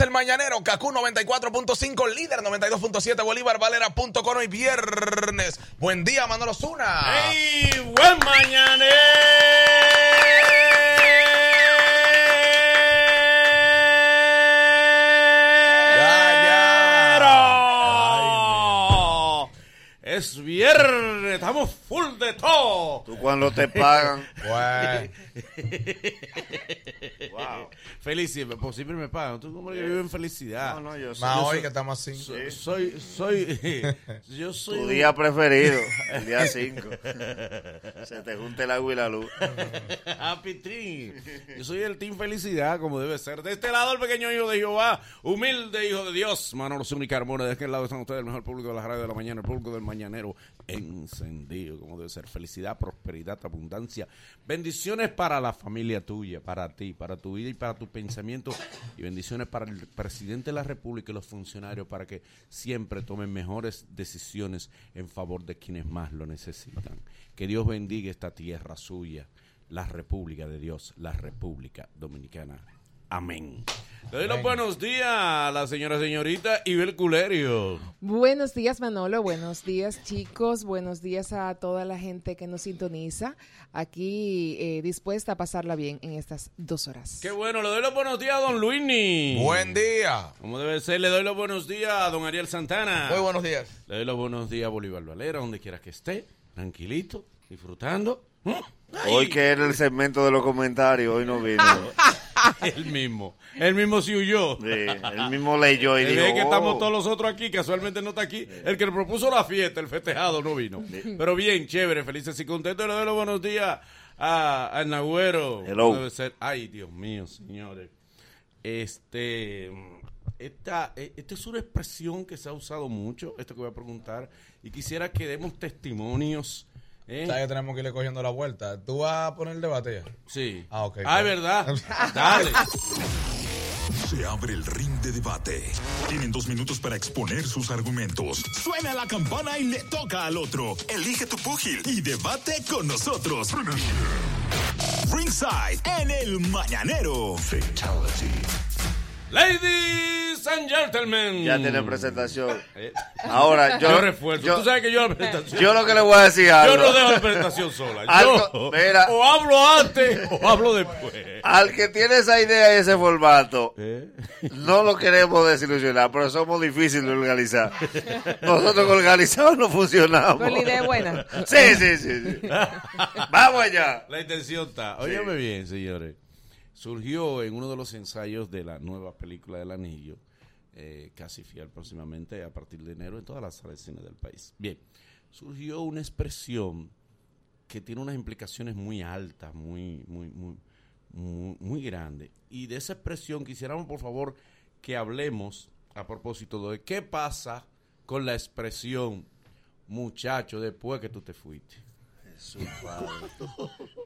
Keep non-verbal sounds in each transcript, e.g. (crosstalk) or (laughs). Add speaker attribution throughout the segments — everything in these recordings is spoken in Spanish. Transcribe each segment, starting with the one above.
Speaker 1: el Mañanero, Kaku 94.5, líder 92.7, Bolívar Valera.com hoy viernes. Buen día, Manolo Zuna.
Speaker 2: ¡Ey! ¡Buen mañanero! Es viernes, estamos full de todo.
Speaker 3: Tú cuando te pagan. (laughs) Wow.
Speaker 2: Felicidad, pues siempre me pagan. Tú como yo vivo en felicidad.
Speaker 3: No, no, yo soy,
Speaker 1: más
Speaker 2: yo
Speaker 1: hoy
Speaker 2: soy-
Speaker 1: que estamos así.
Speaker 2: soy, soy, soy, (laughs) yo soy
Speaker 3: tu día preferido, (laughs) el día 5. Se te junta el agua y la luz.
Speaker 2: Happy Team. Yo soy el Team Felicidad, como debe ser. De este lado, el pequeño hijo de Jehová, humilde hijo de Dios. Manolo Zuni Carmona. De aquel lado están ustedes, el mejor público de la radio de la mañana, el público del Encendido, como debe ser. Felicidad, prosperidad, abundancia. Bendiciones para la familia tuya, para ti, para tu vida y para tu pensamiento. Y bendiciones para el presidente de la República y los funcionarios para que siempre tomen mejores decisiones en favor de quienes más lo necesitan. Que Dios bendiga esta tierra suya, la República de Dios, la República Dominicana. Amén. Le doy los buenos días a la señora señorita Ibel Culerio.
Speaker 4: Buenos días, Manolo. Buenos días, chicos. Buenos días a toda la gente que nos sintoniza. Aquí eh, dispuesta a pasarla bien en estas dos horas.
Speaker 2: Qué bueno, le doy los buenos días a don Luini.
Speaker 1: Buen día.
Speaker 2: Como debe ser, le doy los buenos días a don Ariel Santana.
Speaker 1: Muy buenos días.
Speaker 2: Le doy los buenos días a Bolívar Valera, donde quiera que esté, tranquilito, disfrutando. ¿Mm?
Speaker 3: Hoy que era el segmento de los comentarios, hoy no vino. (laughs) (laughs)
Speaker 2: El mismo, el mismo se huyó.
Speaker 3: Sí, él mismo leyó y
Speaker 2: El
Speaker 3: dijo,
Speaker 2: día que estamos
Speaker 3: "Oh".
Speaker 2: todos los otros aquí, casualmente no está aquí. El que le propuso la fiesta, el festejado, no vino. Pero bien, chévere, felices y contentos. Le doy los buenos días a, a Nagüero.
Speaker 3: Hello.
Speaker 2: Debe ser- Ay, Dios mío, señores. Este, esta, eh, esta es una expresión que se ha usado mucho, esto que voy a preguntar, y quisiera que demos testimonios. ¿Eh?
Speaker 1: ¿Sabes que tenemos que irle cogiendo la vuelta? ¿Tú vas a poner el debate ya?
Speaker 2: Sí.
Speaker 1: Ah, ok,
Speaker 2: Ah, es
Speaker 1: claro.
Speaker 2: verdad. (laughs) Dale.
Speaker 5: Se abre el ring de debate. Tienen dos minutos para exponer sus argumentos. Suena la campana y le toca al otro. Elige tu púgil y debate con nosotros. Ringside en el mañanero. Fatality.
Speaker 2: Ladies and gentlemen.
Speaker 3: Ya tiene presentación.
Speaker 2: Eh,
Speaker 3: Ahora, yo,
Speaker 2: yo refuerzo.
Speaker 3: yo,
Speaker 2: Tú sabes que yo la presentación.
Speaker 3: yo lo que le voy a decir
Speaker 2: Yo no dejo la presentación sola.
Speaker 3: Algo-
Speaker 2: Yo
Speaker 3: mira.
Speaker 2: o hablo antes o hablo después.
Speaker 3: Al que tiene esa idea y ese formato,
Speaker 2: ¿Eh?
Speaker 3: no lo queremos desilusionar, pero somos difíciles de organizar. Nosotros organizados no funcionamos.
Speaker 4: Pero la idea es buena.
Speaker 3: Sí, sí, sí. sí. Vamos allá.
Speaker 2: La intención está. Óyeme bien, señores. Surgió en uno de los ensayos de la nueva película del Anillo, eh, casi fiel próximamente a partir de enero en todas las salas de cine del país. Bien, surgió una expresión que tiene unas implicaciones muy altas, muy, muy, muy, muy, muy grandes. Y de esa expresión quisiéramos, por favor, que hablemos a propósito de qué pasa con la expresión muchacho después que tú te fuiste.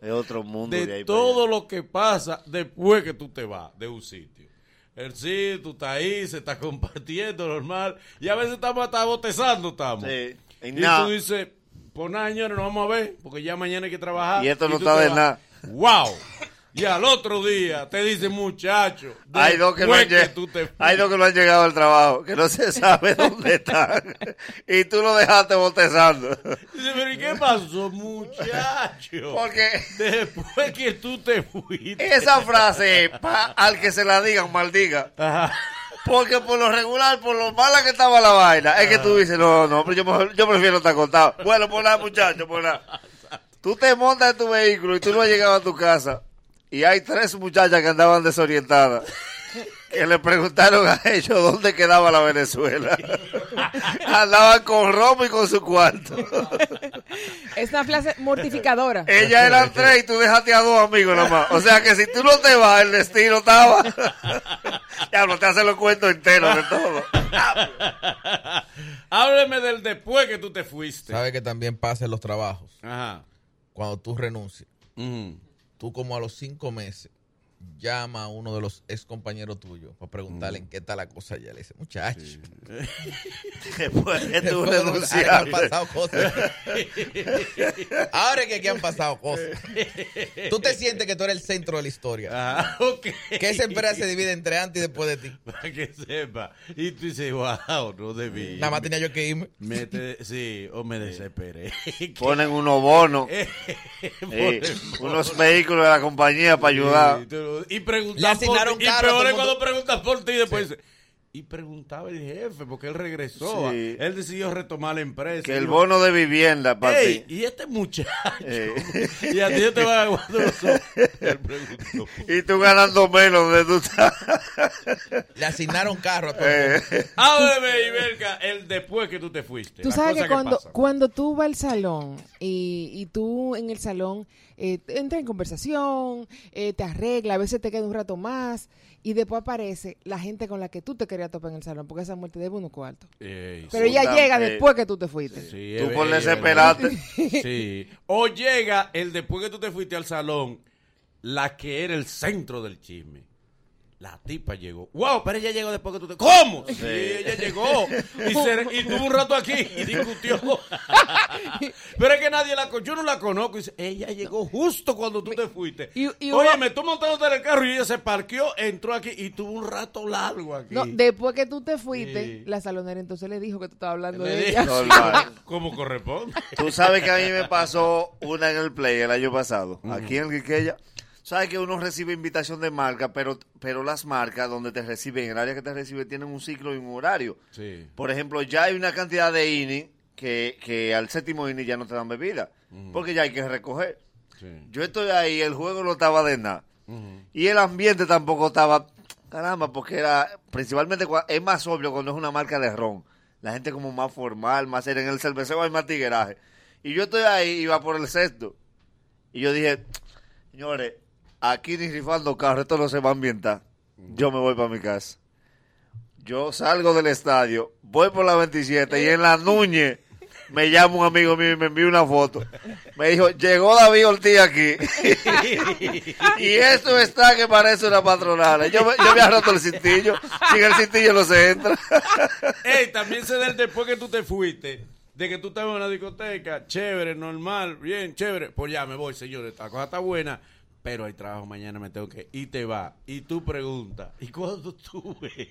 Speaker 3: Es otro mundo de, ahí
Speaker 2: de
Speaker 3: para
Speaker 2: todo lo que pasa después que tú te vas de un sitio. El sí, tú estás ahí, se está (laughs) compartiendo normal. Y a veces estamos hasta botezando, estamos.
Speaker 3: Sí. Y
Speaker 2: tú dices, pues nada, señores, nos vamos a ver, porque ya mañana hay que trabajar.
Speaker 3: Y esto no está de nada.
Speaker 2: ¡Wow! Y al otro día te dicen, muchacho,
Speaker 3: Hay dos, que no han,
Speaker 2: tú te
Speaker 3: hay dos que no han llegado al trabajo, que no se sabe (laughs) dónde están. y tú lo dejaste botezando.
Speaker 2: Dice, pero ¿y qué pasó, muchacho?
Speaker 3: Porque
Speaker 2: Después que tú te fuiste.
Speaker 3: esa frase, pa- al que se la digan, maldiga.
Speaker 2: Ajá.
Speaker 3: Porque por lo regular, por lo mala que estaba la vaina, es que tú dices, no, no, pero yo, yo prefiero estar contado. Bueno, por nada, muchacho, por nada. (laughs) Tú te montas en tu vehículo y tú no has llegado a tu casa. Y hay tres muchachas que andaban desorientadas. Que le preguntaron a ellos dónde quedaba la Venezuela. (laughs) Andaban con Romo y con su cuarto.
Speaker 4: Es una frase mortificadora.
Speaker 3: Ellas eran tres y tú dejaste a dos amigos nada más. O sea que si tú no te vas, el destino estaba. (laughs) ya no te hace los cuentos enteros de todo. (laughs)
Speaker 2: Hábleme del después que tú te fuiste.
Speaker 1: ¿Sabes que también pasa en los trabajos?
Speaker 2: Ajá.
Speaker 1: Cuando tú renuncias,
Speaker 2: Ujú.
Speaker 1: Tú como a los cinco meses llama a uno de los ex compañeros tuyos para preguntarle
Speaker 2: Mm.
Speaker 1: en qué está la cosa allá. Le dice, muchacho.
Speaker 3: Después que tú
Speaker 1: después de- han pasado cosas. (laughs) Ahora es que aquí han pasado cosas. Tú te sientes que tú eres el centro de la historia.
Speaker 2: Ah, ok.
Speaker 1: Que esa empresa se divide entre antes y después de ti.
Speaker 2: Para que sepa. Y tú dices, wow, no debí.
Speaker 1: Nada más tenía yo que irme.
Speaker 2: Mete, sí, o me desesperé. (laughs)
Speaker 3: Ponen unos bonos, (laughs)
Speaker 2: Eh,
Speaker 3: eh, unos vehículos de la compañía para ayudar.
Speaker 2: Sí, tú- Y preguntar
Speaker 1: Le asignaron
Speaker 2: por ti. Y peor es
Speaker 1: mundo.
Speaker 2: cuando preguntas por ti y después dice, Y preguntaba el jefe, porque él regresó.
Speaker 3: Sí.
Speaker 2: Él decidió retomar la empresa.
Speaker 3: Que el
Speaker 2: yo,
Speaker 3: bono de vivienda para
Speaker 2: "Ey,
Speaker 3: ti.
Speaker 2: y este muchacho. Y a ti te van a guardar los ojos. (laughs) Él preguntó.
Speaker 3: Y tú ganando menos de estás.
Speaker 1: Le asignaron carro a todo el mundo.
Speaker 3: Eh,
Speaker 2: Háblame, Iberca, el después que tú te fuiste.
Speaker 4: Tú sabes que cuando,
Speaker 2: pasa.
Speaker 4: cuando tú vas al salón y, y tú en el salón eh, entras en conversación, eh, te arregla, a veces te queda un rato más y después aparece la gente con la que tú te querías topar en el salón porque esa muerte debe unos cuartos.
Speaker 2: Ey,
Speaker 4: Pero ella llega
Speaker 3: eh,
Speaker 4: después que tú te fuiste.
Speaker 2: sí,
Speaker 3: tú
Speaker 2: es
Speaker 3: por
Speaker 2: verdad.
Speaker 3: desesperarte. (laughs)
Speaker 2: Sí. O llega el después que tú te fuiste al salón, la que era el centro del chisme. La tipa llegó. ¡Wow! Pero ella llegó después que tú te. ¿Cómo? Sí, ella llegó. Y, se- y tuvo un rato aquí y discutió. (laughs) Pero es que nadie la conoce. Yo no la conozco. Y dice, ella llegó justo cuando tú te fuiste.
Speaker 4: Y- y
Speaker 2: Oye, me tú montándote en el carro y ella se parqueó, entró aquí y tuvo un rato largo aquí.
Speaker 4: No, después que tú te fuiste,
Speaker 2: Sí.
Speaker 4: la salonera entonces le dijo que tú estabas hablando
Speaker 2: Le
Speaker 4: de ella.
Speaker 2: Como corresponde.
Speaker 3: Tú sabes que a mí me pasó una en el Play el año pasado. Aquí en el Quiqueya. Sabes que uno recibe invitación de marca, pero, pero las marcas donde te reciben, en el área que te recibe, tienen un ciclo y un horario.
Speaker 2: Sí.
Speaker 3: Por ejemplo, ya hay una cantidad de INI que, que al séptimo INI ya no te dan bebida. Porque ya hay que recoger.
Speaker 2: Sí.
Speaker 3: Yo estoy ahí, el juego no estaba de nada. Y el ambiente tampoco estaba, caramba, porque era, principalmente, es más obvio cuando es una marca de ron. La gente como más formal, más seria. En el cervecero hay más tigueraje. Y yo estoy ahí, iba por el sexto. Y yo dije, señores, aquí ni rifando carro, esto no se va a ambientar. Yo me voy para mi casa. Yo salgo del estadio, voy por la 27 y en la Núñez me llama un amigo mío y me envía una foto. Me dijo, llegó David Ortiz aquí. (laughs) y eso está que parece una patronal. Yo, me- yo roto el cintillo. Sin el cintillo no se entra. (laughs)
Speaker 2: Ey, también se da el después que tú te fuiste, de que tú estabas en una discoteca, chévere, normal, bien, chévere. Pues ya me voy, señores, la cosa está buena, pero hay trabajo mañana, me tengo que. Y te va, y tú preguntas, y cuando tú (laughs) ves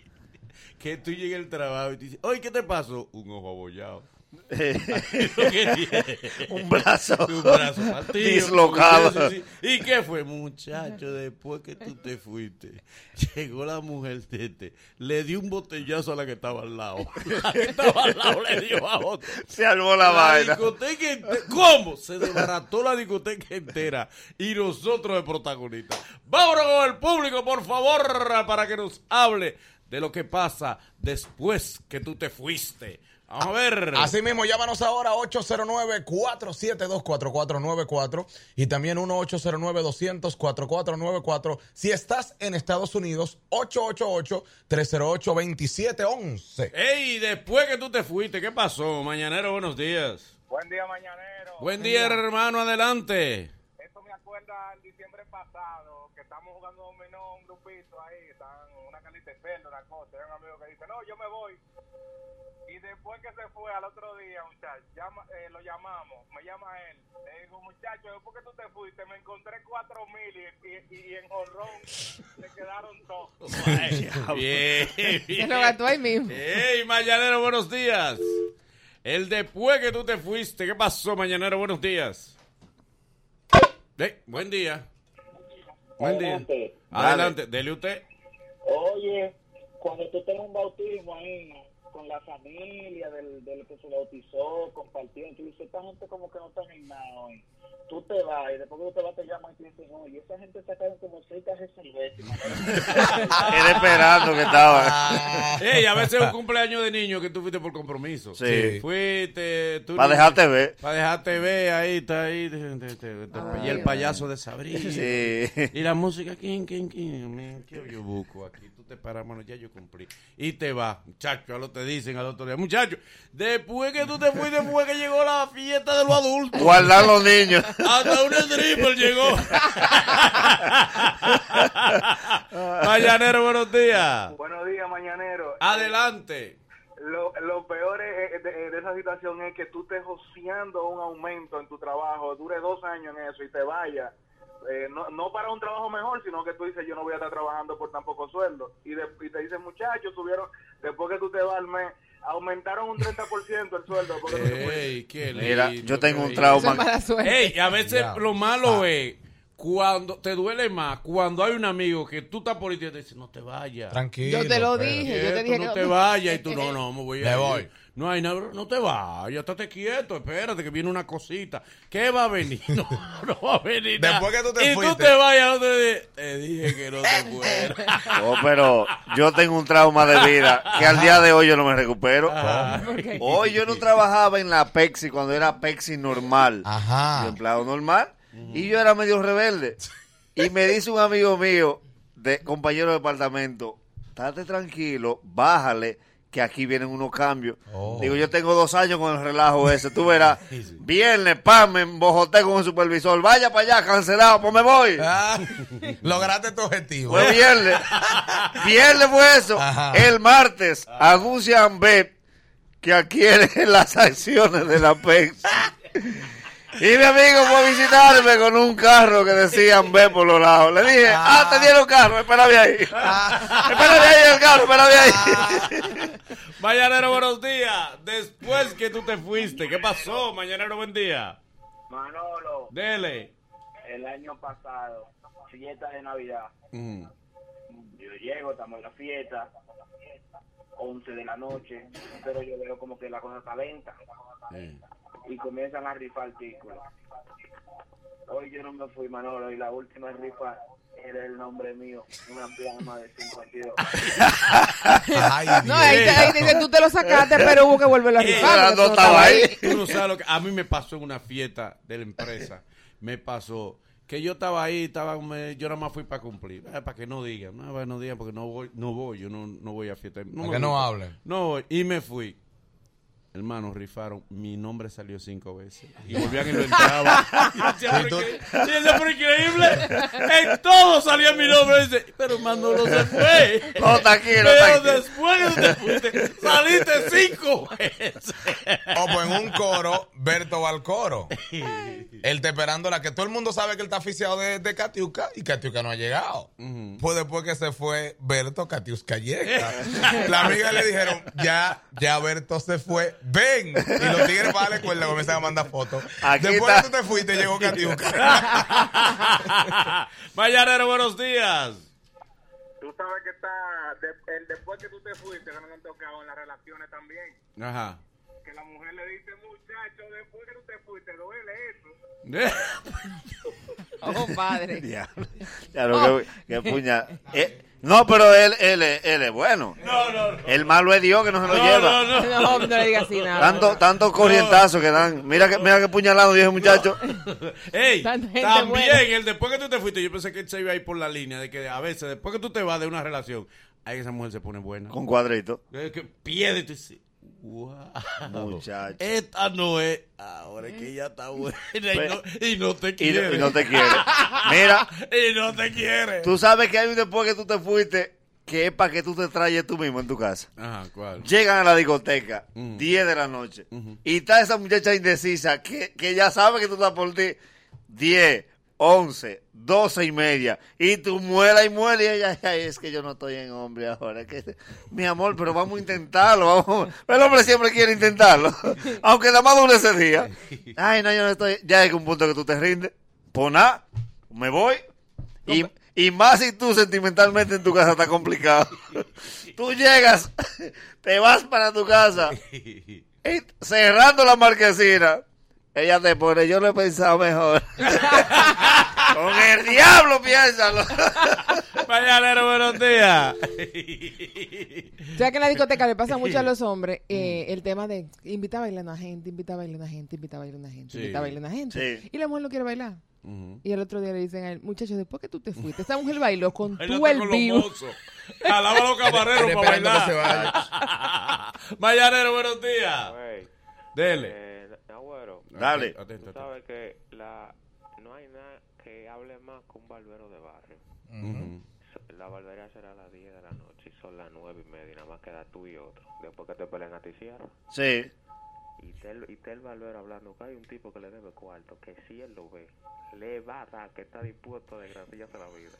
Speaker 2: que tú llegas al trabajo y te dices, oye, ¿qué te pasó? Un ojo abollado. (laughs)
Speaker 3: Un brazo,
Speaker 2: Un brazo partido.
Speaker 3: dislocado.
Speaker 2: ¿Y qué fue, muchacho? Después que tú te fuiste, llegó la mujer de este, le dio un botellazo a la que estaba al lado. (laughs) La que estaba al lado le dio a otro.
Speaker 3: Se armó la,
Speaker 2: La
Speaker 3: vaina.
Speaker 2: discoteca entera. ¿Cómo? Se desbarató la discoteca entera y nosotros de protagonistas. Vámonos con el público, por favor, para que nos hable de lo que pasa después que tú te fuiste. Vamos a ver.
Speaker 1: Así mismo, llámanos ahora 809-472-4494 y también 1-809-200-4494. Si estás en Estados Unidos, 888-308-2711.
Speaker 2: Ey, después que tú te fuiste, ¿qué pasó? Mañanero, buenos días.
Speaker 6: Buen día, mañanero.
Speaker 2: Buen día, hermano, adelante.
Speaker 6: Acuerda el diciembre pasado, que estamos jugando dominó un grupito ahí, están una calita de cerdo, una cosa. Hay un amigo que dice, no, yo me voy. Y después que se fue al otro día, muchacho, llama, eh, lo llamamos, me llama él. Le digo, muchacho, después que tú te fuiste, me encontré cuatro mil y, y, y en jorrón se quedaron todos. (laughs) (laughs)
Speaker 2: bien,
Speaker 4: Se
Speaker 2: bien.
Speaker 4: lo gastó ahí mismo.
Speaker 2: Ey, Mañanero, buenos días. El después que tú te fuiste, ¿qué pasó, Mañanero? Buenos días. Buen día. Buen día.
Speaker 6: Adelante.
Speaker 2: Adelante, dele usted.
Speaker 6: Oye, cuando tú tengas un bautismo ahí con la familia del, del que se bautizó, compartiendo, tú dices, esta gente como que no está en nada hoy. Tú te vas y después que tú te vas te llaman y te dicen, oye, esa gente sacaron como seis cajas de cerveza. (laughs)
Speaker 3: Era esperando que estaba. (laughs)
Speaker 2: Ey, a veces es un cumpleaños de niño que tú fuiste por compromiso.
Speaker 3: Sí.
Speaker 2: Fuiste. tú
Speaker 3: Para dejarte ver.
Speaker 2: Para dejarte ver, ahí está ahí. te- te- te- te-
Speaker 4: Ay,
Speaker 2: y el payaso de Sabrina.
Speaker 3: Sí.
Speaker 2: Y la música, ¿quién, quién, quién? ¿Qué yo busco aquí? Tú te paras, mano, ya yo cumplí. Y te vas, muchacho, a lo te dicen al otro día, muchacho, después que tú te fuiste fue que llegó la fiesta de los adultos.
Speaker 3: Guardar los niños.
Speaker 2: Hasta un stripper llegó. (laughs) Mañanero, buenos días.
Speaker 6: Buenos días, mañanero.
Speaker 2: Adelante.
Speaker 6: Lo, lo peor es- es de, de esa situación es que tú estés joseando un aumento en tu trabajo, dure dos años en eso y te vayas. Eh, no, no para un trabajo mejor, sino que tú dices, yo no voy a estar trabajando por tan poco sueldo. Y, de- y te dicen, muchachos, subieron, después que tú te vas al mes, aumentaron un 30% el sueldo. Porque tú te fuiste".
Speaker 2: Ey, qué
Speaker 3: Mira, yo tengo un trauma.
Speaker 2: Ey, a veces
Speaker 1: Ya.
Speaker 2: lo malo
Speaker 1: Ah.
Speaker 2: es cuando te duele más, cuando hay un amigo que tú estás por ahí y te dice, no te vayas.
Speaker 1: Tranquilo.
Speaker 4: Yo te lo dije, yo te dije
Speaker 2: no
Speaker 4: que
Speaker 2: te vayas y tú no, no, me voy a
Speaker 1: Me
Speaker 2: ir.
Speaker 1: voy.
Speaker 2: No hay nada, no te vayas, estate quieto, espérate que viene una cosita. ¿Qué va a venir? (laughs) No, no va a venir nada.
Speaker 1: Después que tú te
Speaker 2: y
Speaker 1: fuiste.
Speaker 2: tú te vayas, no te, di- te dije que no te fueras. (laughs)
Speaker 3: Oh, pero yo tengo un trauma de vida que al día de hoy yo no me recupero.
Speaker 4: Ok.
Speaker 3: Hoy yo no trabajaba en la Pepsi cuando era Pepsi normal.
Speaker 1: Ajá.
Speaker 3: Yo empleado normal. Y yo era medio rebelde. (laughs) Y me dice un amigo mío, de compañero de departamento, estate tranquilo, bájale, que aquí vienen unos cambios.
Speaker 1: Oh.
Speaker 3: Digo, yo tengo dos años con el relajo ese. Tú verás, (laughs) viernes, pam, me embojoté con el supervisor. Vaya para allá, cancelado, pues me voy. (laughs)
Speaker 1: Ah, lograste tu objetivo.
Speaker 3: Fue viernes. Viernes fue eso.
Speaker 1: Ajá.
Speaker 3: El martes anuncian BEP que adquiere las acciones de la Pepsi. Y mi amigo fue a visitarme con un carro que decían B por los lados. Le dije, ah, te dieron carro, espérame ahí. Espérame ahí el carro, espérame ahí. (laughs)
Speaker 2: Mañanero, buenos días. Después que tú te fuiste, ¿qué pasó? Mañanero, buen día.
Speaker 6: Manolo,
Speaker 2: Dele.
Speaker 6: el año pasado, fiesta de Navidad.
Speaker 2: Mm.
Speaker 6: Yo llego, estamos en la fiesta, 11 de la noche, pero yo veo como que la cosa está lenta
Speaker 2: Sí.
Speaker 6: Y comienzan a rifar artículos. Hoy yo no me fui, Manolo, y la última rifa era el nombre mío, una plasma de 52.
Speaker 1: Ay, (laughs)
Speaker 4: No, ahí, te- ahí dice, tú te lo sacaste, pero hubo que volverlo a (laughs)
Speaker 2: Eh,
Speaker 4: rifar.
Speaker 3: no estaba ahí.
Speaker 2: Tú no sabes lo que a mí me pasó en una fiesta de la empresa. Me pasó que yo estaba ahí, estaba me- yo nada más fui para cumplir, eh, para que no digan, no, bueno, no digan porque no voy, no voy, yo no, no voy a fiesta. No
Speaker 1: que no hablen.
Speaker 2: No voy y me fui. Hermano, rifaron, mi nombre salió cinco veces. Y volvían y lo entraba.
Speaker 1: Sí,
Speaker 2: decía, pero increíble. En todo salía mi nombre. Dice, pero Manolo se fue.
Speaker 3: No, tranquilo,
Speaker 2: Pero
Speaker 3: tranquilo.
Speaker 2: después que te fuiste, saliste cinco veces.
Speaker 1: O pues en un coro, Berto va al coro. Él está esperando la que todo el mundo sabe que él está aficiado de, de Katiuska y Katiuska no ha llegado. Pues después que se fue Berto, Katiuska llega. la amiga le dijeron, ya, ya Berto se fue, ven. Y los tigres para la escuela comienzan a mandar fotos.
Speaker 3: Aquí
Speaker 1: Después
Speaker 3: está.
Speaker 1: que tú te fuiste, llegó Katiuska. (laughs)
Speaker 2: Mañanero, buenos días.
Speaker 6: Tú sabes que está, de- el después que tú te fuiste, que no me han tocado en las relaciones también,
Speaker 2: Ajá.
Speaker 6: que la mujer le dice, muchacho, después que tú te fuiste, duele eso. (laughs)
Speaker 4: Oh, padre. (laughs)
Speaker 3: Diablo, diablo, qué, qué puña. Eh, no, pero él, él, es- él es bueno.
Speaker 2: No, no, no.
Speaker 3: El malo es Dios que no se lo
Speaker 2: No,
Speaker 3: lleva.
Speaker 2: no, no.
Speaker 4: No, no le digas así nada.
Speaker 3: Tanto, tanto corrientazo que dan. Mira que, mira que puñalado dio ese muchacho. (laughs)
Speaker 2: Ey, también,
Speaker 4: buena.
Speaker 2: el después que tú te fuiste, yo pensé que él se iba a ir por la línea de que a veces, después que tú te vas de una relación, ay, esa mujer se pone buena.
Speaker 3: Con cuadrito.
Speaker 2: Que pierde y tú dices, wow.
Speaker 3: Muchacho.
Speaker 2: Esta no es. Ahora es que ella está buena y no, y no te quiere.
Speaker 3: y no te quiere. Mira, (laughs)
Speaker 2: Y no te quiere.
Speaker 3: tú sabes que hay un después que tú te fuiste que es para que tú te trayes tú mismo en tu casa.
Speaker 2: Ajá, ¿cuál?
Speaker 3: Llegan a la discoteca,
Speaker 2: Ujú.
Speaker 3: 10 de la noche, y está esa muchacha indecisa que, que ya sabe que tú estás por ti, 10, 11, 12 y media, y tú muela y muela, y ella, (laughs) ay, es que yo no estoy en hombre ahora, que, mi amor, pero vamos a intentarlo, vamos. el hombre siempre quiere intentarlo, (laughs) aunque nada más dure ese día. Ay, no, yo no estoy, ya llega un punto que tú te rindes, pues nada, me voy, y, y más si tú sentimentalmente en tu casa está complicado. (laughs) Tú llegas, te vas para tu casa, cerrando la marquesina, ella te pone, yo lo he pensado mejor. (laughs) Con el diablo piénsalo. (laughs)
Speaker 2: Mañanero, buenos días. (laughs)
Speaker 4: O sea que en la discoteca le pasa mucho a los hombres eh, el tema de invita a bailar a una gente, invita a bailar a una gente, invita a bailar a una gente,
Speaker 2: Sí.
Speaker 4: invita a bailar a una gente.
Speaker 3: Sí.
Speaker 4: Y la mujer no quiere bailar. Y el otro día le dicen a él, muchacho, después que tú te fuiste, esa mujer bailó con tú el vivo.
Speaker 2: Alaba a los camareros
Speaker 1: Estoy
Speaker 2: para
Speaker 1: esperando que se
Speaker 2: bailar. Mañanero, buenos días. Dele.
Speaker 7: eh, Agüero,
Speaker 3: Dale.
Speaker 2: Atento,
Speaker 7: tú sabes que la, no hay nada que hable más que un barbero de barrio. La barbería será a las 10 de la noche y son las 9 y media, y nada más queda tú y otro. Después que te peleen a ti, cierra.
Speaker 3: Sí.
Speaker 7: Y te, el- y te el barbero hablando que hay un tipo que le debe cuarto, que si él lo ve, le va a dar que está dispuesto a desgraciarse la vida.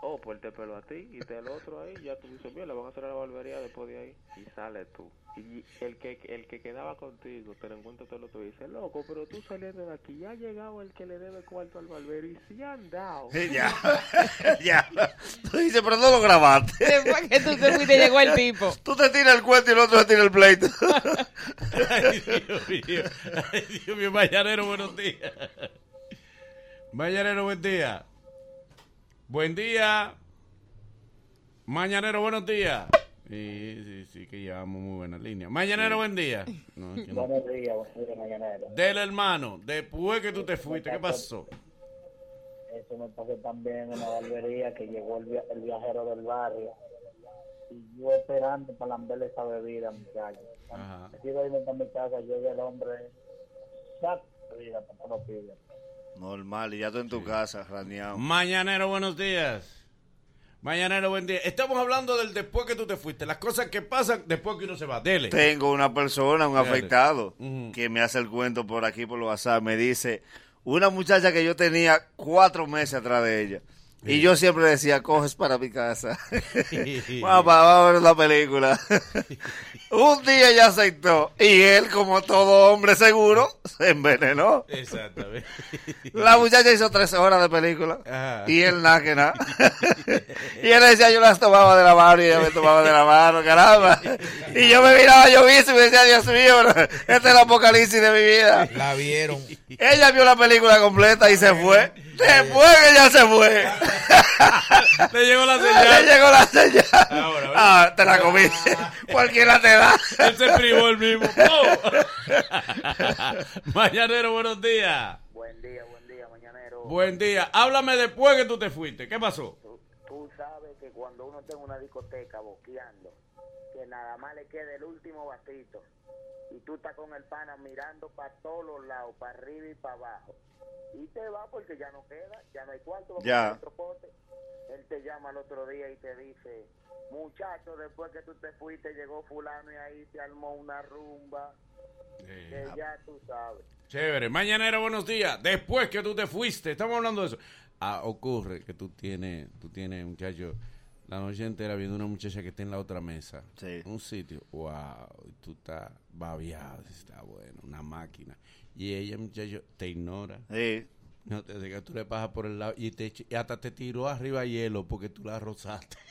Speaker 7: Oh, pues te peló a ti y te el otro ahí, ya tú dices, bien, le van a hacer a la barbería después de ahí. Y sale tú. Y el que el que quedaba contigo, te lo encuentra todo el otro y dice, loco, pero tú saliendo de aquí, ya ha llegado el que le debe cuarto al barbero y si han dado.
Speaker 3: Ya. (laughs) ya. Tú dices, pero no lo grabaste.
Speaker 4: Después que tú te fuiste, llegó el tipo. (laughs)
Speaker 3: Tú te tiras el cuento y el otro te tira el pleito. (laughs)
Speaker 2: Ay, Dios mío. Ay, Dios mío. Mañanero, buenos días. Mañanero, buen día. Buen día. Mañanero, buenos días. Sí, sí, sí, que llevamos muy buena línea. Mañanero, buen día. No, es que no.
Speaker 8: Buenos días, buenos días, mañanero.
Speaker 2: Del hermano, después que tú te fuiste, ¿qué pasó?
Speaker 8: Eso me pasó también en la barbería que llegó el, via- el viajero del barrio. Y yo esperando para lamberle esa bebida, muchachos. Irme para mi casa, llega el hombre, saca bebida para lo pida.
Speaker 3: Normal, y ya tú en tu casa, raneado.
Speaker 2: Mañanero, buenos días. Mañanero, buen día. Estamos hablando del después que tú te fuiste, las cosas que pasan después que uno se va. Dele.
Speaker 3: Tengo una persona, un afectado, que me hace el cuento por aquí, por WhatsApp. Me dice, una muchacha que yo tenía cuatro meses atrás de ella. Y yo siempre decía, coges para mi casa. (laughs) vamos, pa- vamos a ver la película. (laughs) un día ella aceptó. Y él, como todo hombre seguro, se envenenó.
Speaker 2: Exactamente.
Speaker 3: La muchacha hizo tres horas de película.
Speaker 2: Ajá.
Speaker 3: Y él nada que nada. (laughs) y él decía, yo las tomaba de la mano y ella me tomaba de la mano, caramba. Y yo me miraba, yo vi eso y me decía, Dios mío, este es el apocalipsis de mi vida.
Speaker 1: La vieron.
Speaker 3: Ella vio la película completa y se fue. Después que ella se fue, (laughs)
Speaker 2: Le llegó la
Speaker 3: le
Speaker 2: señal.
Speaker 3: llegó la señal.
Speaker 2: Ahora.
Speaker 3: Ah, te la comiste. (laughs) Cualquiera te da.
Speaker 2: Él se privó el mismo. (laughs) Mañanero, buenos días.
Speaker 8: Buen día, buen día, mañanero.
Speaker 2: Buen día. Háblame después que tú te fuiste. ¿Qué pasó?
Speaker 8: Tú, tú sabes que cuando uno está en una discoteca boqueando, que nada más le queda el último vasito, y tú estás con el pana mirando para todos los lados, para arriba y para abajo, y te va porque ya no queda, ya no hay cuarto,
Speaker 3: Ya.
Speaker 8: poner otro pote. Él te llama el otro día y te dice, muchacho, después que tú te fuiste, llegó fulano y ahí se armó una rumba, que ya tú sabes.
Speaker 2: Chévere. Mañanero, buenos días. Después que tú te fuiste. Estamos hablando de eso. Ah, ocurre que tú tienes, tú tienes, muchacho, la noche entera viendo una muchacha que está en la otra mesa.
Speaker 3: Sí.
Speaker 2: Un sitio. Wow. Tú estás babiado. Está bueno. Una máquina. Y ella, muchacho, te ignora.
Speaker 3: Sí.
Speaker 2: No te diga, tú le pasas por el lado y, te, y hasta te tiró arriba hielo porque tú la rozaste. (laughs)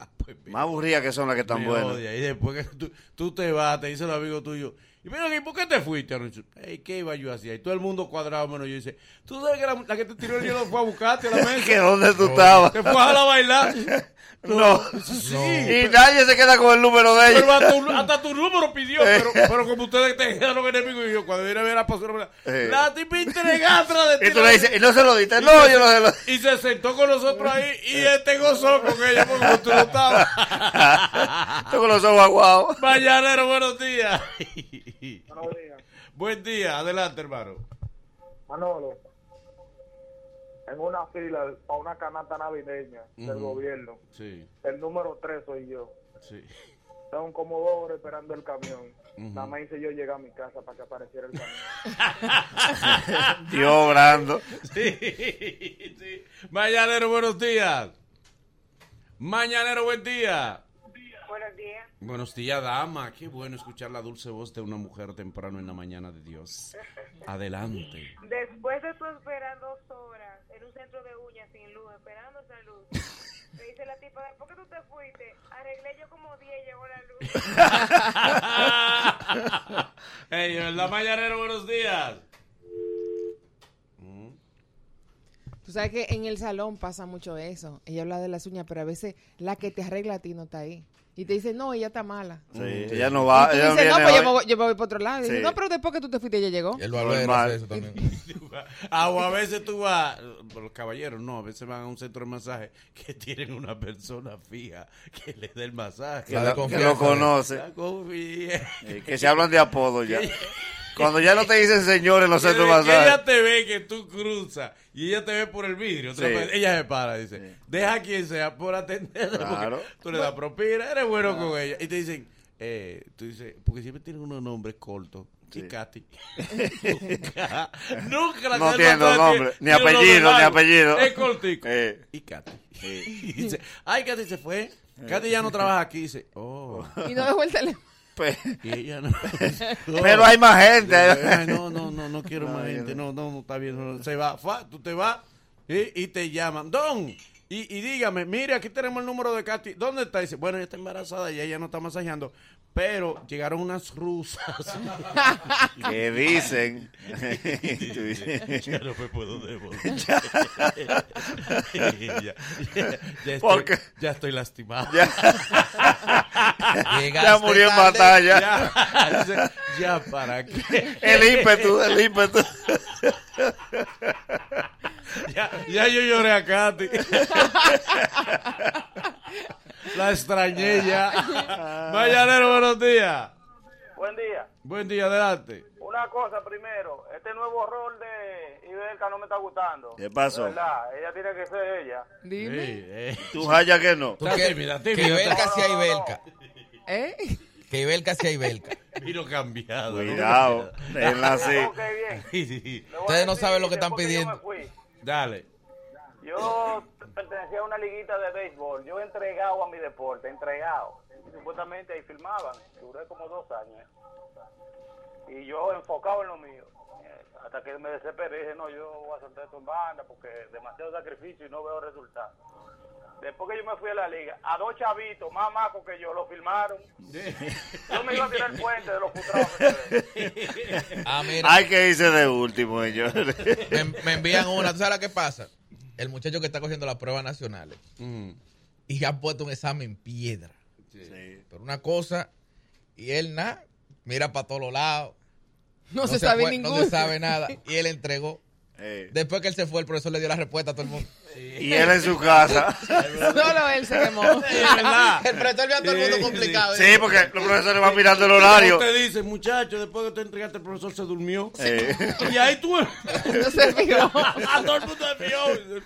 Speaker 2: Ah, pues
Speaker 3: Más aburridas que son las que están buenas.
Speaker 2: odia. Y después que tú, tú te vas, te dice el amigo tuyo, y mira, ¿y por qué te fuiste anoche? Ey, ¿qué iba yo hacia? Y todo el mundo cuadrado menos yo dice, tú sabes que la, la que te tiró el hielo fue a buscarte a la (laughs)
Speaker 3: ¿Que
Speaker 2: mesa.
Speaker 3: dónde tú estabas?
Speaker 2: Te fue a la bailar. (laughs)
Speaker 3: No.
Speaker 2: Sí.
Speaker 3: Y nadie se queda con el número de
Speaker 2: Pero
Speaker 3: ella.
Speaker 2: hasta, tu- hasta tu número pidió, pero, pero como ustedes te quedaron enemigos y yo, cuando viene a ver a pasar,
Speaker 3: Eh.
Speaker 2: la tipa entregada de
Speaker 3: Y
Speaker 2: ti.
Speaker 3: tú le dices, y no se lo diste. No, yo no se lo
Speaker 2: Y se sentó con nosotros ahí y este gozó con ella porque como tú no estabas. (laughs)
Speaker 3: Estoy con los ojos aguados.
Speaker 2: Mañanero, buenos días. (laughs)
Speaker 6: Buenos días.
Speaker 2: Buen día, adelante, hermano.
Speaker 6: Manolo, en una fila para una canasta navideña del gobierno,
Speaker 2: Sí,
Speaker 6: el número 3 soy yo.
Speaker 2: sí.
Speaker 6: Estaban como dos horas esperando el camión.
Speaker 2: Ujú.
Speaker 6: Nada más hice yo llegar a mi casa para que apareciera el camión. (laughs)
Speaker 3: Dios obrando.
Speaker 2: Sí, sí. Mañanero, buenos días. Mañanero, buen día.
Speaker 9: Buenos días.
Speaker 2: Buenos días, dama. Qué bueno escuchar la dulce voz de una mujer temprano en la mañana de Dios. Adelante.
Speaker 9: Después de tú esperar dos horas en un centro de uñas sin luz, esperando esa luz, (laughs) te dice la tipa, después que tú te fuiste, arreglé yo como 10 y llegó la luz. (laughs)
Speaker 2: Hey, ¿verdad, Mañanero? Buenos días. Mm.
Speaker 4: Tú sabes que en el salón pasa mucho eso. Ella habla de las uñas, pero a veces la que te arregla a ti no está ahí. Y te dice, no, ella está mala.
Speaker 3: Sí, ella no va.
Speaker 4: y tú
Speaker 3: ella no
Speaker 4: dices, no,
Speaker 3: viene
Speaker 4: pues yo me, voy, yo me voy para otro lado. Y
Speaker 3: Sí.
Speaker 4: dice, no, pero después que tú te fuiste, ella llegó.
Speaker 1: El barbero hace eso también. (laughs)
Speaker 2: Ah, o a veces tú vas, los caballeros no, a veces van a un centro de masaje que tienen una persona fija que les dé el masaje.
Speaker 3: Que, lo- que lo conoce.
Speaker 2: La confía.
Speaker 3: Eh, que se hablan de apodo ya. (laughs) Cuando ya no te dicen señor en los centros de
Speaker 2: que ella te ve que tú cruzas y ella te ve por el vidrio. otra
Speaker 3: Sí.
Speaker 2: vez, ella se para, dice, deja a quien sea por atender.
Speaker 3: Claro.
Speaker 2: Tú le das propina, eres bueno con ella. Y te dicen, eh, tú dices, porque siempre tienen unos nombres cortos. Y Katy. nunca, nunca la
Speaker 3: No tiene nombre, ni apellido, ni apellido.
Speaker 2: Es cortico. (laughs)
Speaker 3: Eh.
Speaker 2: Y Katy. Y (laughs) dice, ay, Katy se fue. Katy ya no trabaja aquí. Dice, oh.
Speaker 4: Y no dejó el teléfono.
Speaker 3: Pues,
Speaker 2: Y ella no. (laughs)
Speaker 3: Pero hay más gente.
Speaker 2: Ay, no, no, no, no quiero más gente. No, no, no, está bien. se va. Fa, tú te vas y, y te llaman. Don, y, y dígame, mire, aquí tenemos el número de Katy. ¿Dónde está? Dice, bueno, ella está embarazada y ella no está masajeando. Pero llegaron unas rusas. (laughs)
Speaker 3: que dicen. (laughs)
Speaker 2: ya no me puedo devolver. (laughs) ya, ya- ya estoy,
Speaker 3: Porque-
Speaker 2: ya estoy lastimado.
Speaker 3: ya, murió en batalla.
Speaker 2: Ya, ya para qué.
Speaker 3: El ímpetu, el ímpetu. (laughs)
Speaker 2: Ya, ya yo lloré a Katy. La extrañé ya. Mañanero, buenos días.
Speaker 6: Buen día.
Speaker 2: Buen día, adelante.
Speaker 6: Una cosa primero, este nuevo rol de Ibelka no me está gustando.
Speaker 3: ¿Qué pasó?
Speaker 6: De verdad, ella tiene que ser ella.
Speaker 4: Dime.
Speaker 2: Sí, eh.
Speaker 3: Tú hallas que no.
Speaker 1: Tú que-
Speaker 2: tímida,
Speaker 1: que
Speaker 2: tímida.
Speaker 1: Ibelka sea Ibelka.
Speaker 4: ¿Eh?
Speaker 1: Que Ibelka sea Ibelka.
Speaker 2: Vino cambiado. ¿no?
Speaker 3: Cuidado.
Speaker 6: A
Speaker 1: Ustedes no saben lo que están pidiendo.
Speaker 2: Dale.
Speaker 6: Yo pertenecía a una liguita de béisbol. Yo entregado a mi deporte, entregado. Supuestamente ahí filmaban. Duré como dos años. Y yo enfocado en lo mío. Eh, Hasta que me desesperé, dije, no, yo voy a soltar esto en banda porque demasiado sacrificio y no veo resultados. Después que yo me fui a la liga, a dos chavitos más macos que yo lo filmaron. Yo me iba a tirar el puente de los putrados que se ven. (laughs)
Speaker 1: Ah, mira,
Speaker 3: Hay que irse de último, señores.
Speaker 1: me, me envían una. ¿Tú sabes lo que pasa? El muchacho que está cogiendo las pruebas nacionales
Speaker 2: Mm.
Speaker 1: y ha puesto un examen en piedra. Pero una cosa, y él nada, mira para todos los lados.
Speaker 4: No, se, sabe
Speaker 1: fue-
Speaker 4: ninguno.
Speaker 1: No se sabe nada. (laughs) Y él entregó.
Speaker 3: Eh,
Speaker 1: Después que él se fue, el profesor le dio la respuesta a todo el mundo. (laughs)
Speaker 3: y él en su casa. (laughs)
Speaker 4: Solo él se quemó.
Speaker 2: Es verdad.
Speaker 1: El profesor vio a todo el mundo
Speaker 2: Sí,
Speaker 1: complicado.
Speaker 3: Sí, porque los profesores van mirando el horario.
Speaker 2: Te dice, muchacho, después que te entregaste, el profesor se durmió.
Speaker 3: Eh,
Speaker 2: Y ahí tú. (laughs)
Speaker 4: No se fijó.
Speaker 2: A todo el mundo se vio.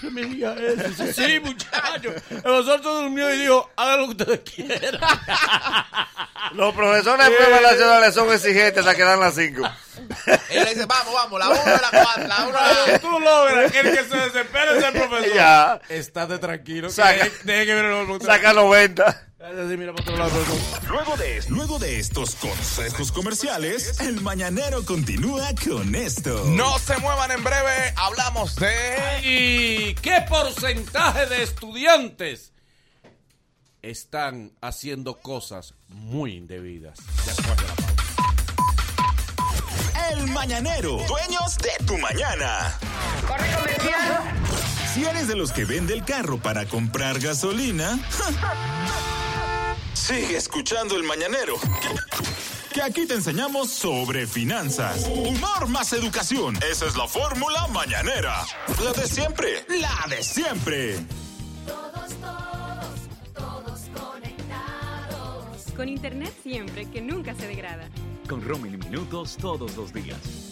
Speaker 2: ¿Qué me diga eso? Sí, muchacho. El profesor se durmió y dijo, hagan lo que ustedes quieran. (laughs)
Speaker 3: los profesores de pruebas nacionales son exigentes hasta que dan las 5.
Speaker 1: Él le dice, vamos, vamos, la 1 la 4, la 1 la (laughs)
Speaker 2: Tú logras que el que se desespere es el (laughs) profesor.
Speaker 3: Ya.
Speaker 2: Estate tranquilo. que
Speaker 3: Saca-
Speaker 2: deje- deje que ver el
Speaker 3: Saca 90.
Speaker 5: Luego de, luego de estos consejos comerciales, el mañanero continúa con esto.
Speaker 1: No se muevan en breve, hablamos de...
Speaker 2: ¿Y qué porcentaje de estudiantes están haciendo cosas muy indebidas? Después de la pausa.
Speaker 5: El mañanero, dueños de tu mañana. Si eres de los que vende el carro para comprar gasolina, (laughs) sigue escuchando el mañanero. Que, que aquí te enseñamos sobre finanzas, humor más educación. Esa es la fórmula mañanera. La de siempre, la de siempre.
Speaker 10: Todos, todos, todos conectados.
Speaker 11: Con internet siempre, que nunca se degrada.
Speaker 12: Con roaming minutos todos los días.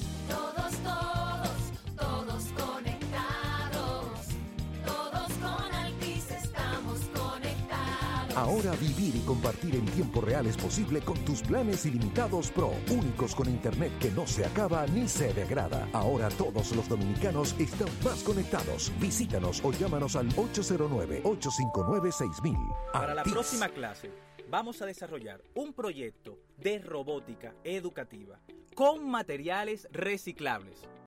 Speaker 13: Ahora vivir y compartir en tiempo real es posible con tus planes ilimitados Pro, únicos con internet que no se acaba ni se degrada. Ahora todos los dominicanos están más conectados. Visítanos o llámanos al 809-859-6000.
Speaker 14: Para la próxima clase vamos a desarrollar un proyecto de robótica educativa con materiales reciclables.